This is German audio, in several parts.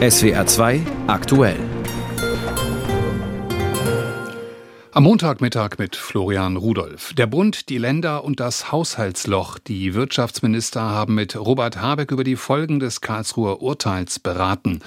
SWR 2 aktuell. Am Montagmittag mit Florian Rudolph. Der Bund, die Länder und das Haushaltsloch. Die Wirtschaftsminister haben mit Robert Habeck über die Folgen des Karlsruher Urteils beraten.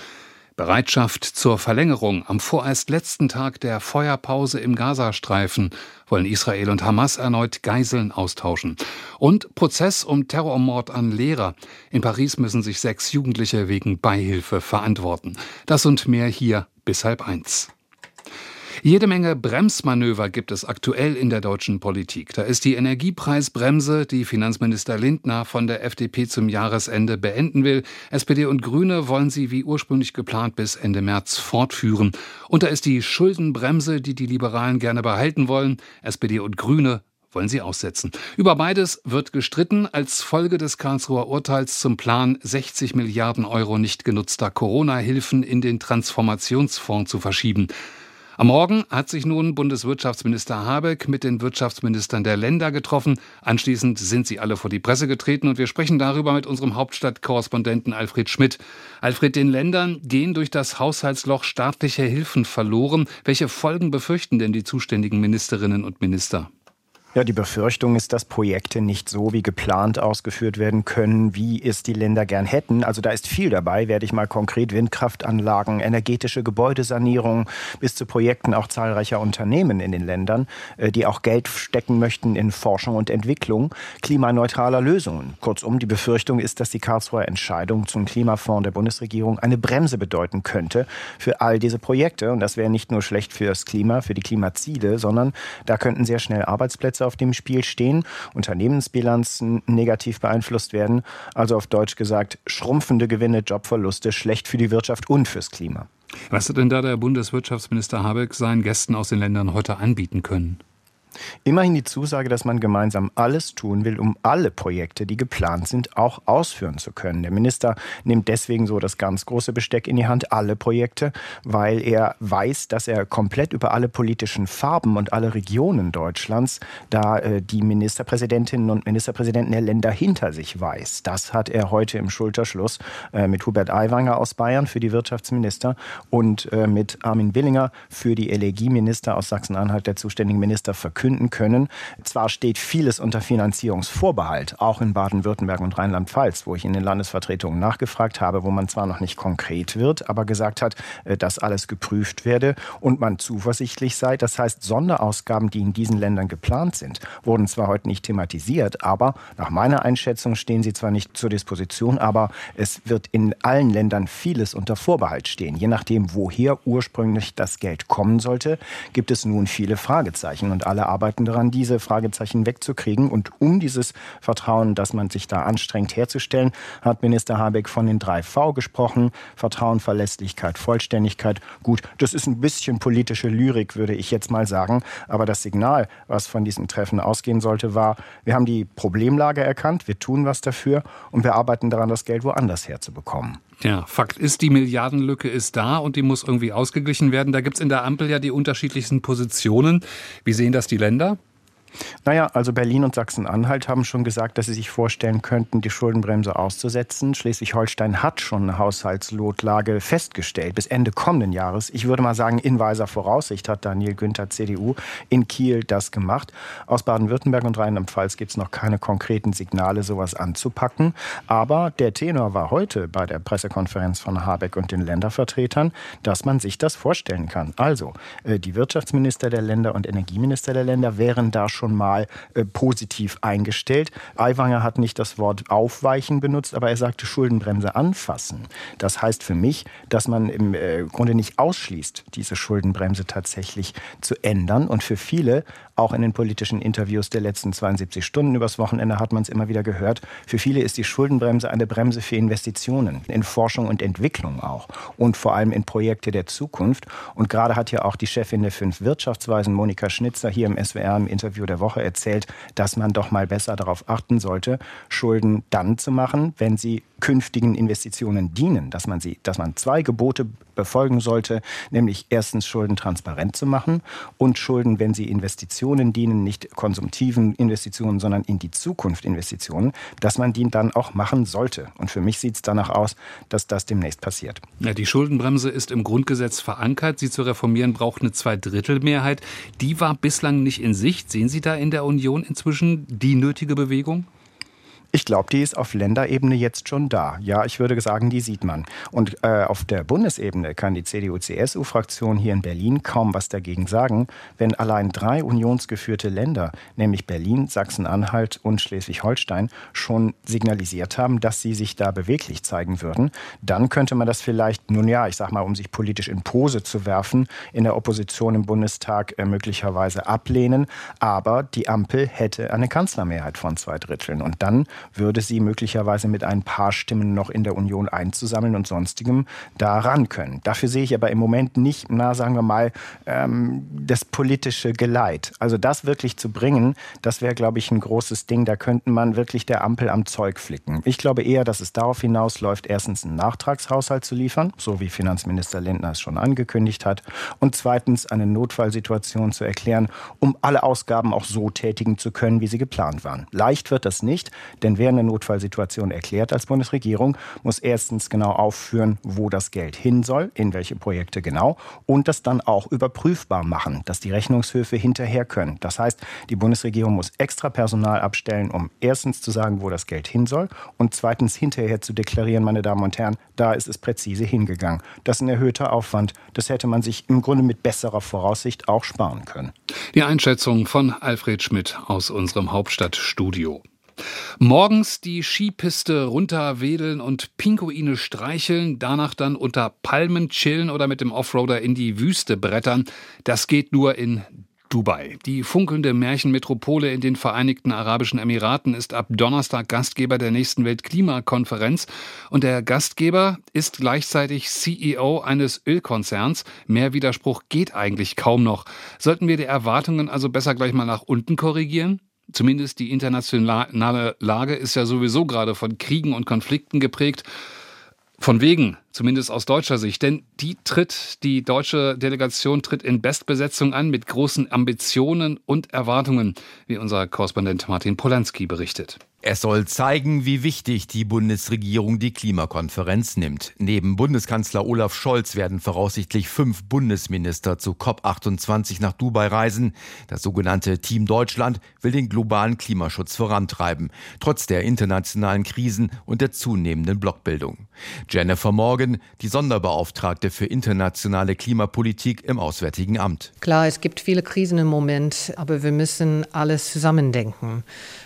Bereitschaft zur Verlängerung. Am vorerst letzten Tag der Feuerpause im Gazastreifen wollen Israel und Hamas erneut Geiseln austauschen. Und Prozess um Terrormord an Lehrer. In Paris müssen sich sechs Jugendliche wegen Beihilfe verantworten. Das und mehr hier bis halb eins. Jede Menge Bremsmanöver gibt es aktuell in der deutschen Politik. Da ist die Energiepreisbremse, die Finanzminister Lindner von der FDP zum Jahresende beenden will. SPD und Grüne wollen sie wie ursprünglich geplant bis Ende März fortführen. Und da ist die Schuldenbremse, die die Liberalen gerne behalten wollen. SPD und Grüne wollen sie aussetzen. Über beides wird gestritten als Folge des Karlsruher Urteils zum Plan, 60 Milliarden Euro nicht genutzter Corona-Hilfen in den Transformationsfonds zu verschieben. Am Morgen hat sich nun Bundeswirtschaftsminister Habeck mit den Wirtschaftsministern der Länder getroffen. Anschließend sind sie alle vor die Presse getreten und wir sprechen darüber mit unserem Hauptstadtkorrespondenten Alfred Schmidt. Alfred, den Ländern gehen durch das Haushaltsloch staatliche Hilfen verloren. Welche Folgen befürchten denn die zuständigen Ministerinnen und Minister? Ja, die Befürchtung ist, dass Projekte nicht so wie geplant ausgeführt werden können, wie es die Länder gern hätten. Also da ist viel dabei, werde ich mal konkret Windkraftanlagen, energetische Gebäudesanierung bis zu Projekten auch zahlreicher Unternehmen in den Ländern, äh, die auch Geld stecken möchten in Forschung und Entwicklung klimaneutraler Lösungen. Kurzum, die Befürchtung ist, dass die Karlsruher Entscheidung zum Klimafonds der Bundesregierung eine Bremse bedeuten könnte für all diese Projekte. Und das wäre nicht nur schlecht für das Klima, für die Klimaziele, sondern da könnten sehr schnell Arbeitsplätze auf dem Spiel stehen, Unternehmensbilanzen negativ beeinflusst werden. Also auf Deutsch gesagt, schrumpfende Gewinne, Jobverluste, schlecht für die Wirtschaft und fürs Klima. Was hat denn da der Bundeswirtschaftsminister Habeck seinen Gästen aus den Ländern heute anbieten können? Immerhin die Zusage, dass man gemeinsam alles tun will, um alle Projekte, die geplant sind, auch ausführen zu können. Der Minister nimmt deswegen so das ganz große Besteck in die Hand, alle Projekte, weil er weiß, dass er komplett über alle politischen Farben und alle Regionen Deutschlands da äh, die Ministerpräsidentinnen und Ministerpräsidenten der Länder hinter sich weiß. Das hat er heute im Schulterschluss äh, mit Hubert Aiwanger aus Bayern für die Wirtschaftsminister und äh, mit Armin Willinger für die Energieminister aus Sachsen-Anhalt, der zuständigen Minister, verkündet verkünden können. Zwar steht vieles unter Finanzierungsvorbehalt, auch in Baden-Württemberg und Rheinland-Pfalz, wo ich in den Landesvertretungen nachgefragt habe, wo man zwar noch nicht konkret wird, aber gesagt hat, äh, dass alles geprüft werde und man zuversichtlich sei. Das heißt, Sonderausgaben, die in diesen Ländern geplant sind, wurden zwar heute nicht thematisiert, aber nach meiner Einschätzung stehen sie zwar nicht zur Disposition, aber es wird in allen Ländern vieles unter Vorbehalt stehen. Je nachdem, woher ursprünglich das Geld kommen sollte, gibt es nun viele Fragezeichen und alle arbeiten daran, diese Fragezeichen wegzukriegen. Und um dieses Vertrauen, das man sich da anstrengt herzustellen, hat Minister Habeck von den drei V gesprochen. Vertrauen, Verlässlichkeit, Vollständigkeit. Gut, das ist ein bisschen politische Lyrik, würde ich jetzt mal sagen. Aber das Signal, was von diesem Treffen ausgehen sollte, war, wir haben die Problemlage erkannt, wir tun was dafür und wir arbeiten daran, das Geld woanders herzubekommen. Ja, Fakt ist, die Milliardenlücke ist da und die muss irgendwie ausgeglichen werden. Da gibt es in der Ampel ja die unterschiedlichsten Positionen. Wie sehen das die Länder? Naja, also Berlin und Sachsen-Anhalt haben schon gesagt, dass sie sich vorstellen könnten, die Schuldenbremse auszusetzen. Schleswig-Holstein hat schon eine Haushaltslotlage festgestellt bis Ende kommenden Jahres. Ich würde mal sagen, in weiser Voraussicht hat Daniel Günther, CDU, in Kiel das gemacht. Aus Baden-Württemberg und Rheinland-Pfalz gibt es noch keine konkreten Signale, sowas anzupacken. Aber der Tenor war heute bei der Pressekonferenz von Habeck und den Ländervertretern, dass man sich das vorstellen kann. Also, äh, die Wirtschaftsminister der Länder und Energieminister der Länder wären da schon schon mal äh, positiv eingestellt. Aiwanger hat nicht das Wort aufweichen benutzt, aber er sagte Schuldenbremse anfassen. Das heißt für mich, dass man im äh, Grunde nicht ausschließt, diese Schuldenbremse tatsächlich zu ändern. Und für viele, auch in den politischen Interviews der letzten 72 Stunden übers Wochenende hat man es immer wieder gehört, für viele ist die Schuldenbremse eine Bremse für Investitionen, in Forschung und Entwicklung auch und vor allem in Projekte der Zukunft. Und gerade hat ja auch die Chefin der fünf Wirtschaftsweisen, Monika Schnitzer, hier im SWR im Interview der Woche erzählt, dass man doch mal besser darauf achten sollte, Schulden dann zu machen, wenn sie künftigen Investitionen dienen, dass man sie, dass man zwei Gebote befolgen sollte, nämlich erstens Schulden transparent zu machen und Schulden, wenn sie Investitionen dienen, nicht konsumtiven Investitionen, sondern in die Zukunft Investitionen, dass man die dann auch machen sollte. Und für mich sieht es danach aus, dass das demnächst passiert. Ja, die Schuldenbremse ist im Grundgesetz verankert. Sie zu reformieren braucht eine Zweidrittelmehrheit. Die war bislang nicht in Sicht. Sehen Sie da in der Union inzwischen die nötige Bewegung? Ich glaube, die ist auf Länderebene jetzt schon da. Ja, ich würde sagen, die sieht man. Und äh, auf der Bundesebene kann die CDU-CSU-Fraktion hier in Berlin kaum was dagegen sagen, wenn allein drei unionsgeführte Länder, nämlich Berlin, Sachsen-Anhalt und Schleswig-Holstein, schon signalisiert haben, dass sie sich da beweglich zeigen würden. Dann könnte man das vielleicht, nun ja, ich sag mal, um sich politisch in Pose zu werfen, in der Opposition im Bundestag äh, möglicherweise ablehnen. Aber die Ampel hätte eine Kanzlermehrheit von zwei Dritteln. Und dann würde sie möglicherweise mit ein paar Stimmen noch in der Union einzusammeln und sonstigem da ran können. Dafür sehe ich aber im Moment nicht, na sagen wir mal, ähm, das politische Geleit. Also das wirklich zu bringen, das wäre, glaube ich, ein großes Ding. Da könnte man wirklich der Ampel am Zeug flicken. Ich glaube eher, dass es darauf hinausläuft, erstens einen Nachtragshaushalt zu liefern, so wie Finanzminister Lindner es schon angekündigt hat, und zweitens eine Notfallsituation zu erklären, um alle Ausgaben auch so tätigen zu können, wie sie geplant waren. Leicht wird das nicht, denn denn wer eine Notfallsituation erklärt als Bundesregierung, muss erstens genau aufführen, wo das Geld hin soll, in welche Projekte genau und das dann auch überprüfbar machen, dass die Rechnungshöfe hinterher können. Das heißt, die Bundesregierung muss extra Personal abstellen, um erstens zu sagen, wo das Geld hin soll und zweitens hinterher zu deklarieren, meine Damen und Herren, da ist es präzise hingegangen. Das ist ein erhöhter Aufwand. Das hätte man sich im Grunde mit besserer Voraussicht auch sparen können. Die Einschätzung von Alfred Schmidt aus unserem Hauptstadtstudio. Morgens die Skipiste runterwedeln und Pinguine streicheln, danach dann unter Palmen chillen oder mit dem Offroader in die Wüste brettern, das geht nur in Dubai. Die funkelnde Märchenmetropole in den Vereinigten Arabischen Emiraten ist ab Donnerstag Gastgeber der nächsten Weltklimakonferenz und der Gastgeber ist gleichzeitig CEO eines Ölkonzerns. Mehr Widerspruch geht eigentlich kaum noch. Sollten wir die Erwartungen also besser gleich mal nach unten korrigieren? Zumindest die internationale Lage ist ja sowieso gerade von Kriegen und Konflikten geprägt. Von wegen, zumindest aus deutscher Sicht. Denn die tritt, die deutsche Delegation tritt in Bestbesetzung an mit großen Ambitionen und Erwartungen, wie unser Korrespondent Martin Polanski berichtet. Es soll zeigen, wie wichtig die Bundesregierung die Klimakonferenz nimmt. Neben Bundeskanzler Olaf Scholz werden voraussichtlich fünf Bundesminister zu COP28 nach Dubai reisen. Das sogenannte Team Deutschland will den globalen Klimaschutz vorantreiben, trotz der internationalen Krisen und der zunehmenden Blockbildung. Jennifer Morgan, die Sonderbeauftragte für internationale Klimapolitik im Auswärtigen Amt. Klar, es gibt viele Krisen im Moment, aber wir müssen alles zusammendenken.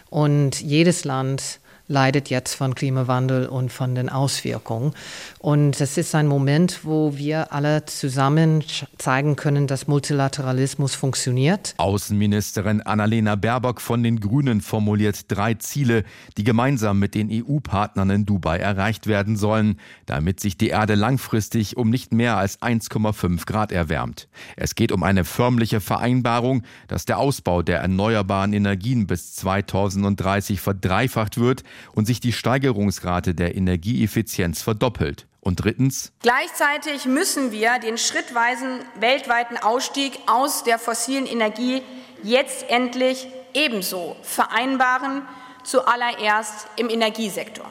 Und jedes Land leidet jetzt von Klimawandel und von den Auswirkungen. Und es ist ein Moment, wo wir alle zusammen zeigen können, dass Multilateralismus funktioniert. Außenministerin Annalena Baerbock von den Grünen formuliert drei Ziele, die gemeinsam mit den EU-Partnern in Dubai erreicht werden sollen, damit sich die Erde langfristig um nicht mehr als 1,5 Grad erwärmt. Es geht um eine förmliche Vereinbarung, dass der Ausbau der erneuerbaren Energien bis 2030 verdreifacht wird und sich die Steigerungsrate der Energieeffizienz verdoppelt. Und drittens. Gleichzeitig müssen wir den schrittweisen weltweiten Ausstieg aus der fossilen Energie jetzt endlich ebenso vereinbaren, zuallererst im Energiesektor.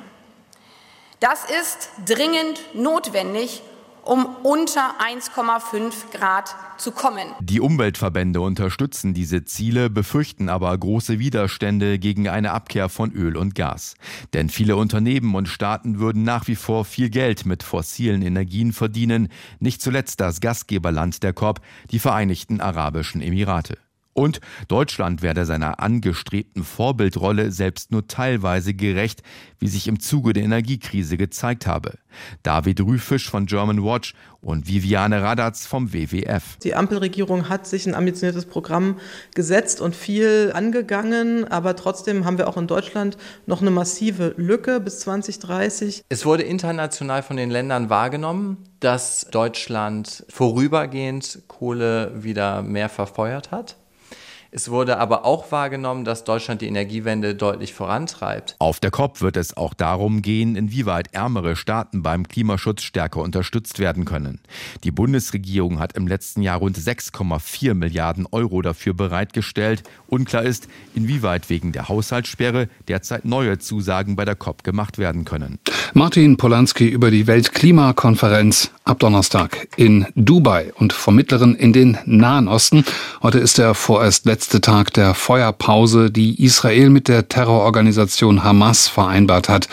Das ist dringend notwendig, um unter 1,5 Grad zu kommen. Die Umweltverbände unterstützen diese Ziele, befürchten aber große Widerstände gegen eine Abkehr von Öl und Gas. Denn viele Unternehmen und Staaten würden nach wie vor viel Geld mit fossilen Energien verdienen, nicht zuletzt das Gastgeberland der COP, die Vereinigten Arabischen Emirate. Und Deutschland werde seiner angestrebten Vorbildrolle selbst nur teilweise gerecht, wie sich im Zuge der Energiekrise gezeigt habe. David Rüfisch von German Watch und Viviane Radatz vom WWF. Die Ampelregierung hat sich ein ambitioniertes Programm gesetzt und viel angegangen, aber trotzdem haben wir auch in Deutschland noch eine massive Lücke bis 2030. Es wurde international von den Ländern wahrgenommen, dass Deutschland vorübergehend Kohle wieder mehr verfeuert hat. Es wurde aber auch wahrgenommen, dass Deutschland die Energiewende deutlich vorantreibt. Auf der COP wird es auch darum gehen, inwieweit ärmere Staaten beim Klimaschutz stärker unterstützt werden können. Die Bundesregierung hat im letzten Jahr rund 6,4 Milliarden Euro dafür bereitgestellt. Unklar ist, inwieweit wegen der Haushaltssperre derzeit neue Zusagen bei der COP gemacht werden können. Martin Polanski über die Weltklimakonferenz ab Donnerstag in Dubai und vom Mittleren in den Nahen Osten. Heute ist der vorerst letzte Tag der Feuerpause, die Israel mit der Terrororganisation Hamas vereinbart hat.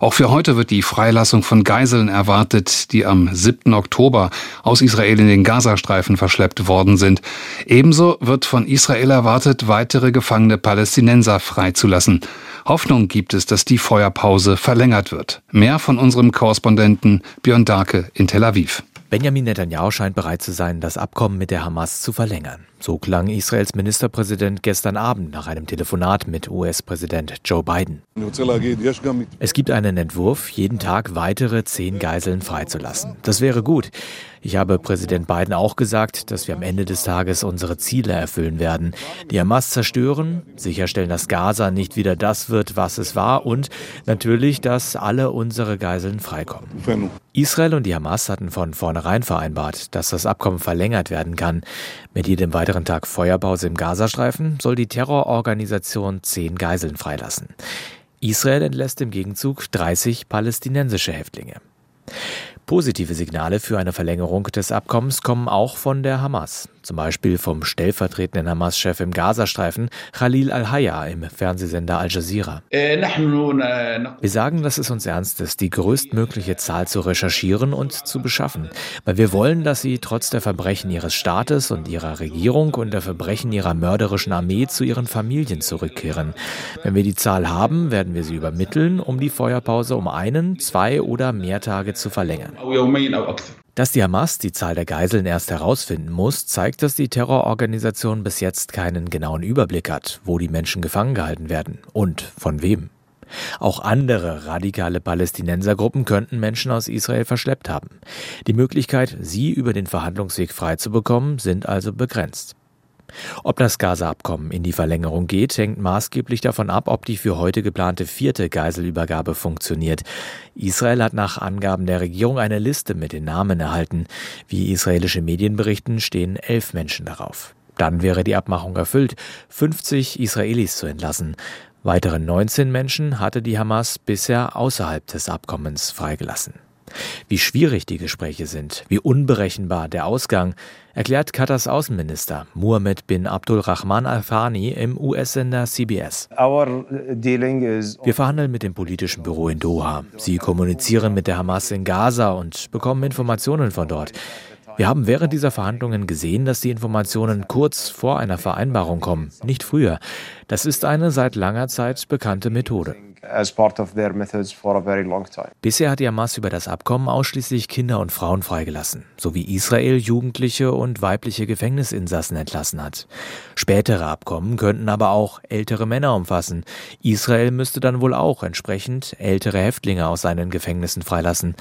Auch für heute wird die Freilassung von Geiseln erwartet, die am 7. Oktober aus Israel in den Gazastreifen verschleppt worden sind. Ebenso wird von Israel erwartet, weitere gefangene Palästinenser freizulassen. Hoffnung gibt es, dass die Feuerpause verlängert wird. Mehr von unserem Korrespondenten Björn Darke in Tel Aviv. Benjamin Netanyahu scheint bereit zu sein, das Abkommen mit der Hamas zu verlängern. So klang Israels Ministerpräsident gestern Abend nach einem Telefonat mit US-Präsident Joe Biden. Es gibt einen Entwurf, jeden Tag weitere zehn Geiseln freizulassen. Das wäre gut. Ich habe Präsident Biden auch gesagt, dass wir am Ende des Tages unsere Ziele erfüllen werden. Die Hamas zerstören, sicherstellen, dass Gaza nicht wieder das wird, was es war und natürlich, dass alle unsere Geiseln freikommen. Israel und die Hamas hatten von vornherein vereinbart, dass das Abkommen verlängert werden kann. Mit jedem weiteren Tag Feuerpause im Gazastreifen soll die Terrororganisation zehn Geiseln freilassen. Israel entlässt im Gegenzug 30 palästinensische Häftlinge. Positive Signale für eine Verlängerung des Abkommens kommen auch von der Hamas zum Beispiel vom stellvertretenden Hamas-Chef im Gazastreifen, Khalil al-Hayya im Fernsehsender Al Jazeera. Wir sagen, dass es uns ernst ist, die größtmögliche Zahl zu recherchieren und zu beschaffen, weil wir wollen, dass sie trotz der Verbrechen ihres Staates und ihrer Regierung und der Verbrechen ihrer mörderischen Armee zu ihren Familien zurückkehren. Wenn wir die Zahl haben, werden wir sie übermitteln, um die Feuerpause um einen, zwei oder mehr Tage zu verlängern. Dass die Hamas die Zahl der Geiseln erst herausfinden muss, zeigt, dass die Terrororganisation bis jetzt keinen genauen Überblick hat, wo die Menschen gefangen gehalten werden und von wem. Auch andere radikale Palästinensergruppen könnten Menschen aus Israel verschleppt haben. Die Möglichkeit, sie über den Verhandlungsweg freizubekommen, sind also begrenzt. Ob das Gaza-Abkommen in die Verlängerung geht, hängt maßgeblich davon ab, ob die für heute geplante vierte Geiselübergabe funktioniert. Israel hat nach Angaben der Regierung eine Liste mit den Namen erhalten. Wie israelische Medien berichten, stehen elf Menschen darauf. Dann wäre die Abmachung erfüllt, 50 Israelis zu entlassen. Weitere 19 Menschen hatte die Hamas bisher außerhalb des Abkommens freigelassen. Wie schwierig die Gespräche sind, wie unberechenbar der Ausgang, erklärt Katars Außenminister Mohammed bin Abdul Rahman Al-Thani im US-Sender CBS. Wir verhandeln mit dem politischen Büro in Doha. Sie kommunizieren mit der Hamas in Gaza und bekommen Informationen von dort. Wir haben während dieser Verhandlungen gesehen, dass die Informationen kurz vor einer Vereinbarung kommen, nicht früher. Das ist eine seit langer Zeit bekannte Methode. Bisher hat die Hamas über das Abkommen ausschließlich Kinder und Frauen freigelassen, sowie Israel Jugendliche und weibliche Gefängnisinsassen entlassen hat. Spätere Abkommen könnten aber auch ältere Männer umfassen. Israel müsste dann wohl auch entsprechend ältere Häftlinge aus seinen Gefängnissen freilassen.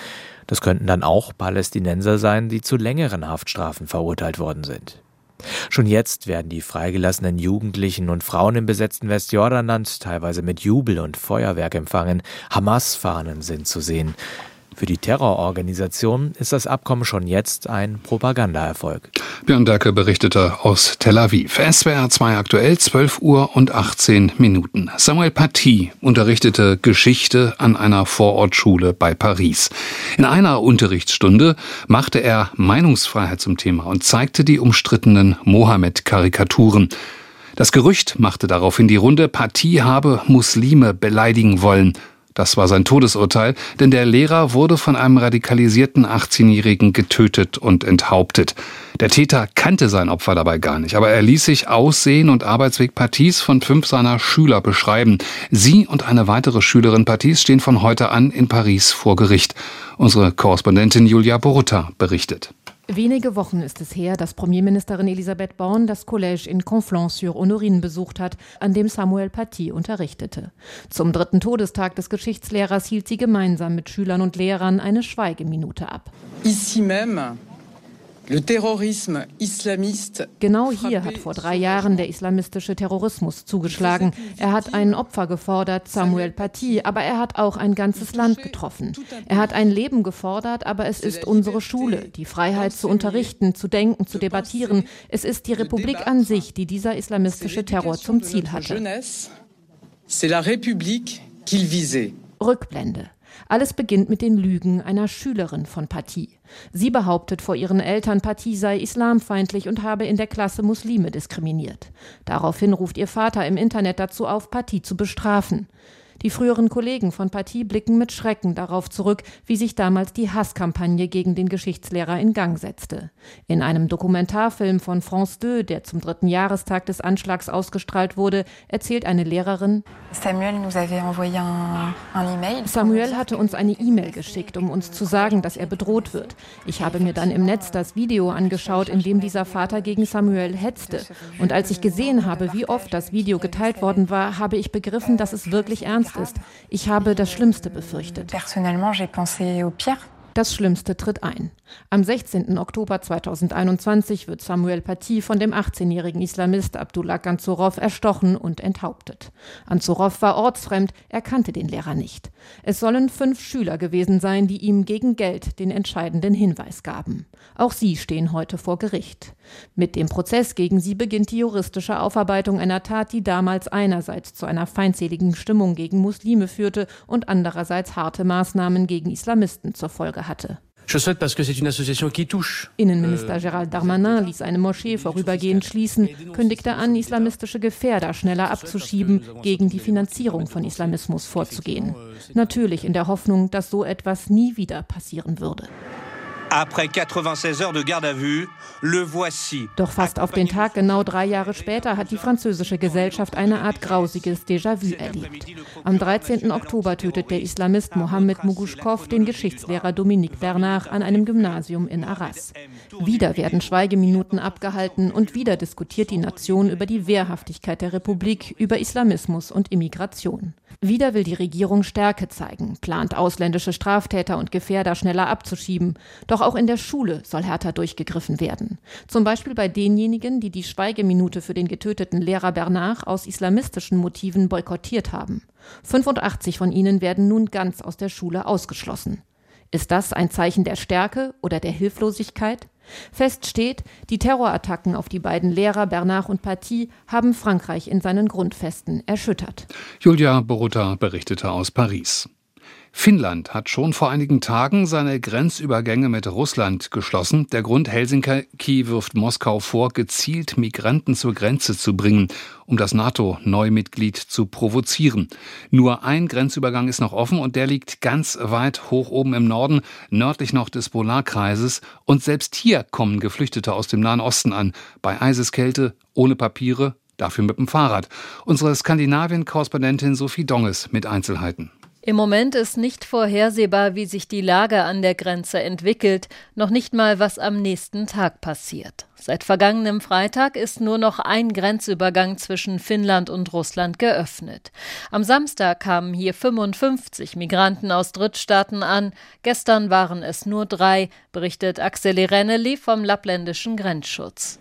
Das könnten dann auch Palästinenser sein, die zu längeren Haftstrafen verurteilt worden sind. Schon jetzt werden die freigelassenen Jugendlichen und Frauen im besetzten Westjordanland teilweise mit Jubel und Feuerwerk empfangen. Hamas-Fahnen sind zu sehen. Für die Terrororganisation ist das Abkommen schon jetzt ein Propagandaerfolg. Björn Dacke berichtete aus Tel Aviv. SWR 2 aktuell 12 Uhr und 18 Minuten. Samuel Paty unterrichtete Geschichte an einer Vorortschule bei Paris. In einer Unterrichtsstunde machte er Meinungsfreiheit zum Thema und zeigte die umstrittenen Mohammed-Karikaturen. Das Gerücht machte daraufhin die Runde, Paty habe Muslime beleidigen wollen. Das war sein Todesurteil, denn der Lehrer wurde von einem radikalisierten 18-Jährigen getötet und enthauptet. Der Täter kannte sein Opfer dabei gar nicht, aber er ließ sich Aussehen und Arbeitsweg Patis von fünf seiner Schüler beschreiben. Sie und eine weitere Schülerin Patis stehen von heute an in Paris vor Gericht. Unsere Korrespondentin Julia Borutta berichtet. Wenige Wochen ist es her, dass Premierministerin Elisabeth Born das Collège in Conflans-sur-Honorine besucht hat, an dem Samuel Paty unterrichtete. Zum dritten Todestag des Geschichtslehrers hielt sie gemeinsam mit Schülern und Lehrern eine Schweigeminute ab. Ici même Genau hier hat vor drei Jahren der islamistische Terrorismus zugeschlagen. Er hat ein Opfer gefordert, Samuel Paty, aber er hat auch ein ganzes Land getroffen. Er hat ein Leben gefordert, aber es ist unsere Schule, die Freiheit zu unterrichten, zu denken, zu debattieren. Es ist die Republik an sich, die dieser islamistische Terror zum Ziel hatte. Rückblende. Alles beginnt mit den Lügen einer Schülerin von Paty. Sie behauptet vor ihren Eltern, Paty sei islamfeindlich und habe in der Klasse Muslime diskriminiert. Daraufhin ruft ihr Vater im Internet dazu auf, Paty zu bestrafen. Die früheren Kollegen von Partie blicken mit Schrecken darauf zurück, wie sich damals die Hasskampagne gegen den Geschichtslehrer in Gang setzte. In einem Dokumentarfilm von France 2, der zum dritten Jahrestag des Anschlags ausgestrahlt wurde, erzählt eine Lehrerin, Samuel hatte uns eine E-Mail geschickt, um uns zu sagen, dass er bedroht wird. Ich habe mir dann im Netz das Video angeschaut, in dem dieser Vater gegen Samuel hetzte. Und als ich gesehen habe, wie oft das Video geteilt worden war, habe ich begriffen, dass es wirklich ernst ist. Ich habe das Schlimmste befürchtet. Das Schlimmste tritt ein. Am 16. Oktober 2021 wird Samuel Paty von dem 18-jährigen Islamist Abdullah Ganzourov erstochen und enthauptet. Ganzourov war ortsfremd, er kannte den Lehrer nicht. Es sollen fünf Schüler gewesen sein, die ihm gegen Geld den entscheidenden Hinweis gaben. Auch sie stehen heute vor Gericht. Mit dem Prozess gegen sie beginnt die juristische Aufarbeitung einer Tat, die damals einerseits zu einer feindseligen Stimmung gegen Muslime führte und andererseits harte Maßnahmen gegen Islamisten zur Folge hatte. Innenminister euh, Gérald Darmanin ließ eine Moschee vorübergehend schließen, kündigte an, islamistische Gefährder schneller abzuschieben, gegen die Finanzierung von Islamismus vorzugehen. Natürlich in der Hoffnung, dass so etwas nie wieder passieren würde. Après 96 heures de garde à vue, le voici. Doch fast auf den Tag genau drei Jahre später hat die französische Gesellschaft eine Art grausiges Déjà-vu erlebt. Am 13. Oktober tötet der Islamist Mohamed Mugushkov den Geschichtslehrer Dominique Bernard an einem Gymnasium in Arras. Wieder werden Schweigeminuten abgehalten und wieder diskutiert die Nation über die Wehrhaftigkeit der Republik, über Islamismus und Immigration. Wieder will die Regierung Stärke zeigen, plant ausländische Straftäter und Gefährder schneller abzuschieben. Doch auch in der Schule soll härter durchgegriffen werden. Zum Beispiel bei denjenigen, die die Schweigeminute für den getöteten Lehrer Bernard aus islamistischen Motiven boykottiert haben. 85 von ihnen werden nun ganz aus der Schule ausgeschlossen. Ist das ein Zeichen der Stärke oder der Hilflosigkeit? Fest steht, die Terrorattacken auf die beiden Lehrer Bernard und Paty haben Frankreich in seinen Grundfesten erschüttert. Julia Borutta berichtete aus Paris. Finnland hat schon vor einigen Tagen seine Grenzübergänge mit Russland geschlossen. Der Grund Helsinki wirft Moskau vor, gezielt Migranten zur Grenze zu bringen, um das NATO-Neumitglied zu provozieren. Nur ein Grenzübergang ist noch offen und der liegt ganz weit hoch oben im Norden, nördlich noch des Polarkreises. Und selbst hier kommen Geflüchtete aus dem Nahen Osten an, bei Eiseskälte, ohne Papiere, dafür mit dem Fahrrad. Unsere Skandinavien-Korrespondentin Sophie Donges mit Einzelheiten. Im Moment ist nicht vorhersehbar, wie sich die Lage an der Grenze entwickelt, noch nicht mal, was am nächsten Tag passiert. Seit vergangenem Freitag ist nur noch ein Grenzübergang zwischen Finnland und Russland geöffnet. Am Samstag kamen hier 55 Migranten aus Drittstaaten an. Gestern waren es nur drei, berichtet Axel Reneli vom lappländischen Grenzschutz.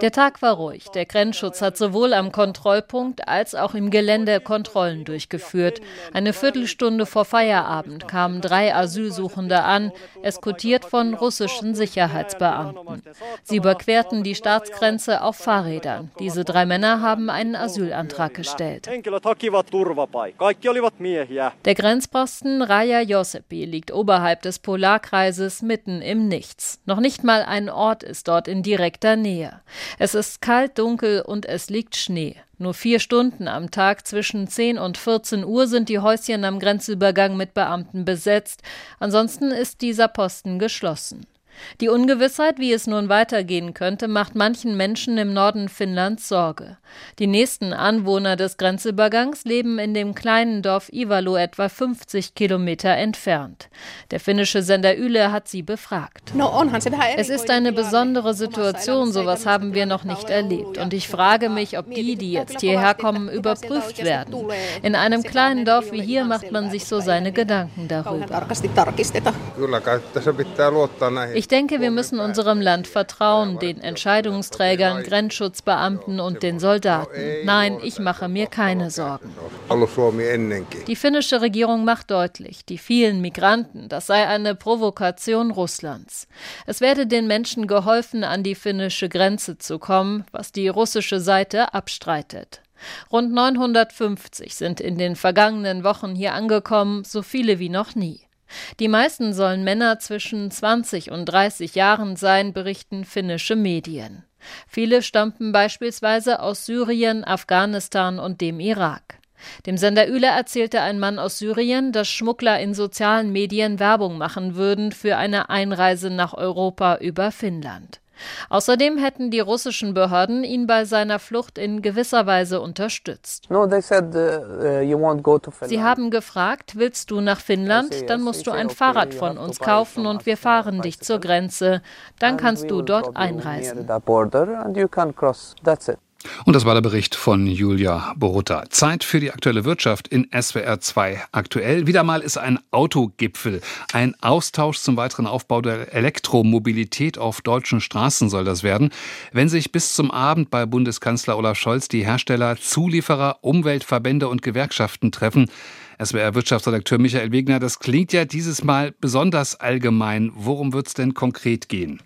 Der Tag war ruhig. Der Grenzschutz hat sowohl am Kontrollpunkt als auch im Gelände Kontrollen durchgeführt. Eine Viertelstunde vor Feierabend kamen drei Asylsuchende an, eskortiert von russischen russischen Sicherheitsbeamten. Sie überquerten die Staatsgrenze auf Fahrrädern. Diese drei Männer haben einen Asylantrag gestellt. Der Grenzposten Raja Josepi liegt oberhalb des Polarkreises mitten im Nichts. Noch nicht mal ein Ort ist dort in direkter Nähe. Es ist kalt, dunkel und es liegt Schnee. Nur vier Stunden am Tag zwischen 10 und 14 Uhr sind die Häuschen am Grenzübergang mit Beamten besetzt. Ansonsten ist dieser Posten geschlossen. Die Ungewissheit, wie es nun weitergehen könnte, macht manchen Menschen im Norden Finnlands Sorge. Die nächsten Anwohner des Grenzübergangs leben in dem kleinen Dorf Ivalo etwa 50 Kilometer entfernt. Der finnische Sender Yle hat sie befragt. Es ist eine besondere Situation, sowas haben wir noch nicht erlebt. Und ich frage mich, ob die, die jetzt hierher kommen, überprüft werden. In einem kleinen Dorf wie hier macht man sich so seine Gedanken darüber. Ich denke, wir müssen unserem Land vertrauen, den Entscheidungsträgern, Grenzschutzbeamten und den Soldaten. Nein, ich mache mir keine Sorgen. Die finnische Regierung macht deutlich, die vielen Migranten, das sei eine Provokation Russlands. Es werde den Menschen geholfen, an die finnische Grenze zu kommen, was die russische Seite abstreitet. Rund 950 sind in den vergangenen Wochen hier angekommen, so viele wie noch nie. Die meisten sollen Männer zwischen 20 und 30 Jahren sein, berichten finnische Medien. Viele stammten beispielsweise aus Syrien, Afghanistan und dem Irak. Dem Sender Üle erzählte ein Mann aus Syrien, dass Schmuggler in sozialen Medien Werbung machen würden für eine Einreise nach Europa über Finnland. Außerdem hätten die russischen Behörden ihn bei seiner Flucht in gewisser Weise unterstützt. Uh, uh, Sie haben gefragt, willst du nach Finnland? Dann musst du ein Fahrrad von uns kaufen und wir fahren dich zur Grenze. Dann kannst du dort einreisen. Und das war der Bericht von Julia Borutta. Zeit für die aktuelle Wirtschaft in SWR 2 aktuell. Wieder mal ist ein Autogipfel. Ein Austausch zum weiteren Aufbau der Elektromobilität auf deutschen Straßen soll das werden. Wenn sich bis zum Abend bei Bundeskanzler Olaf Scholz die Hersteller, Zulieferer, Umweltverbände und Gewerkschaften treffen, SWR Wirtschaftsredakteur Michael Wegner, das klingt ja dieses Mal besonders allgemein. Worum wird es denn konkret gehen?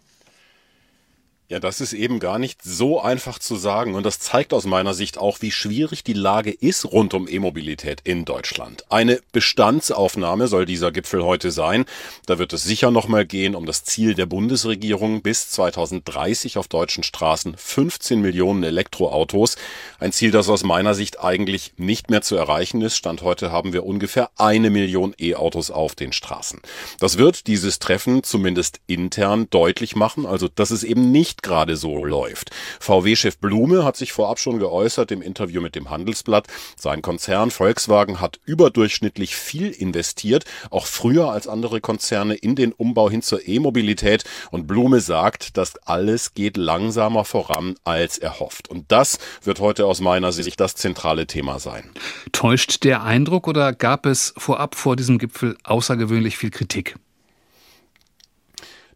Ja, das ist eben gar nicht so einfach zu sagen und das zeigt aus meiner Sicht auch, wie schwierig die Lage ist rund um E-Mobilität in Deutschland. Eine Bestandsaufnahme soll dieser Gipfel heute sein. Da wird es sicher nochmal gehen um das Ziel der Bundesregierung, bis 2030 auf deutschen Straßen 15 Millionen Elektroautos. Ein Ziel, das aus meiner Sicht eigentlich nicht mehr zu erreichen ist. Stand heute haben wir ungefähr eine Million E-Autos auf den Straßen. Das wird dieses Treffen zumindest intern deutlich machen, also dass es eben nicht gerade so läuft. VW-Chef Blume hat sich vorab schon geäußert im Interview mit dem Handelsblatt. Sein Konzern Volkswagen hat überdurchschnittlich viel investiert, auch früher als andere Konzerne in den Umbau hin zur E-Mobilität. Und Blume sagt, dass alles geht langsamer voran als erhofft. Und das wird heute aus meiner Sicht das zentrale Thema sein. Täuscht der Eindruck oder gab es vorab vor diesem Gipfel außergewöhnlich viel Kritik?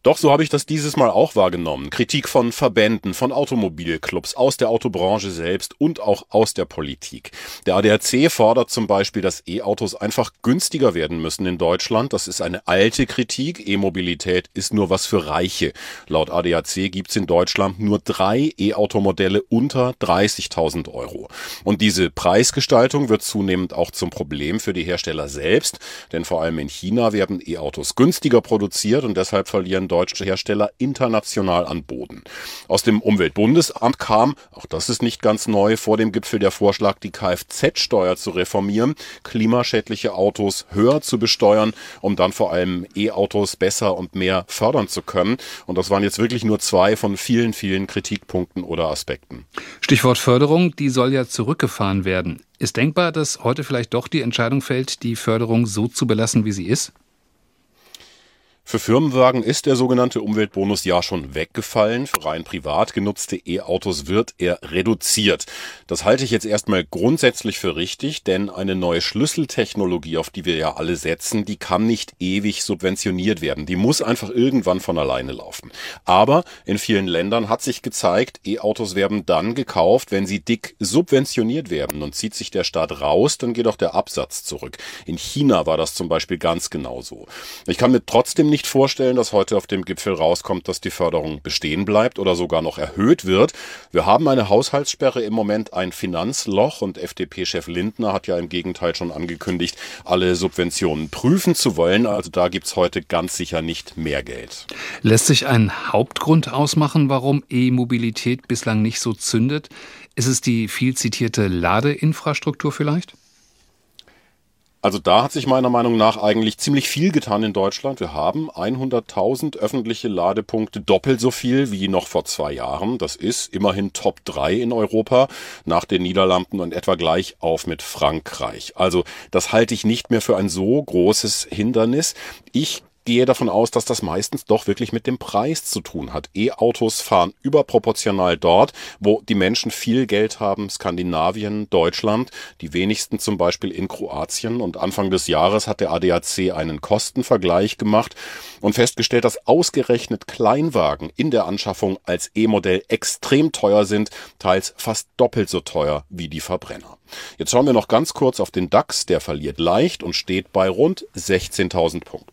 Doch so habe ich das dieses Mal auch wahrgenommen. Kritik von Verbänden, von Automobilclubs, aus der Autobranche selbst und auch aus der Politik. Der ADAC fordert zum Beispiel, dass E-Autos einfach günstiger werden müssen in Deutschland. Das ist eine alte Kritik. E-Mobilität ist nur was für Reiche. Laut ADAC gibt es in Deutschland nur drei E-Automodelle unter 30.000 Euro. Und diese Preisgestaltung wird zunehmend auch zum Problem für die Hersteller selbst. Denn vor allem in China werden E-Autos günstiger produziert und deshalb verlieren deutsche Hersteller international an Boden. Aus dem Umweltbundesamt kam, auch das ist nicht ganz neu, vor dem Gipfel der Vorschlag, die Kfz-Steuer zu reformieren, klimaschädliche Autos höher zu besteuern, um dann vor allem E-Autos besser und mehr fördern zu können. Und das waren jetzt wirklich nur zwei von vielen, vielen Kritikpunkten oder Aspekten. Stichwort Förderung, die soll ja zurückgefahren werden. Ist denkbar, dass heute vielleicht doch die Entscheidung fällt, die Förderung so zu belassen, wie sie ist? Für Firmenwagen ist der sogenannte Umweltbonus ja schon weggefallen. Für rein privat genutzte E-Autos wird er reduziert. Das halte ich jetzt erstmal grundsätzlich für richtig, denn eine neue Schlüsseltechnologie, auf die wir ja alle setzen, die kann nicht ewig subventioniert werden. Die muss einfach irgendwann von alleine laufen. Aber in vielen Ländern hat sich gezeigt, E-Autos werden dann gekauft, wenn sie dick subventioniert werden. Und zieht sich der Staat raus, dann geht auch der Absatz zurück. In China war das zum Beispiel ganz genauso. Ich kann mir trotzdem nicht nicht vorstellen, dass heute auf dem Gipfel rauskommt, dass die Förderung bestehen bleibt oder sogar noch erhöht wird. Wir haben eine Haushaltssperre im Moment ein Finanzloch und FDP-Chef Lindner hat ja im Gegenteil schon angekündigt, alle Subventionen prüfen zu wollen. Also da gibt es heute ganz sicher nicht mehr Geld. Lässt sich ein Hauptgrund ausmachen, warum E-Mobilität bislang nicht so zündet? Ist es die viel zitierte Ladeinfrastruktur vielleicht? Also da hat sich meiner Meinung nach eigentlich ziemlich viel getan in Deutschland. Wir haben 100.000 öffentliche Ladepunkte, doppelt so viel wie noch vor zwei Jahren. Das ist immerhin Top 3 in Europa, nach den Niederlanden und etwa gleich auf mit Frankreich. Also das halte ich nicht mehr für ein so großes Hindernis. Ich gehe davon aus, dass das meistens doch wirklich mit dem Preis zu tun hat. E-Autos fahren überproportional dort, wo die Menschen viel Geld haben, Skandinavien, Deutschland, die wenigsten zum Beispiel in Kroatien. Und Anfang des Jahres hat der ADAC einen Kostenvergleich gemacht und festgestellt, dass ausgerechnet Kleinwagen in der Anschaffung als E-Modell extrem teuer sind, teils fast doppelt so teuer wie die Verbrenner. Jetzt schauen wir noch ganz kurz auf den DAX, der verliert leicht und steht bei rund 16.000 Punkten.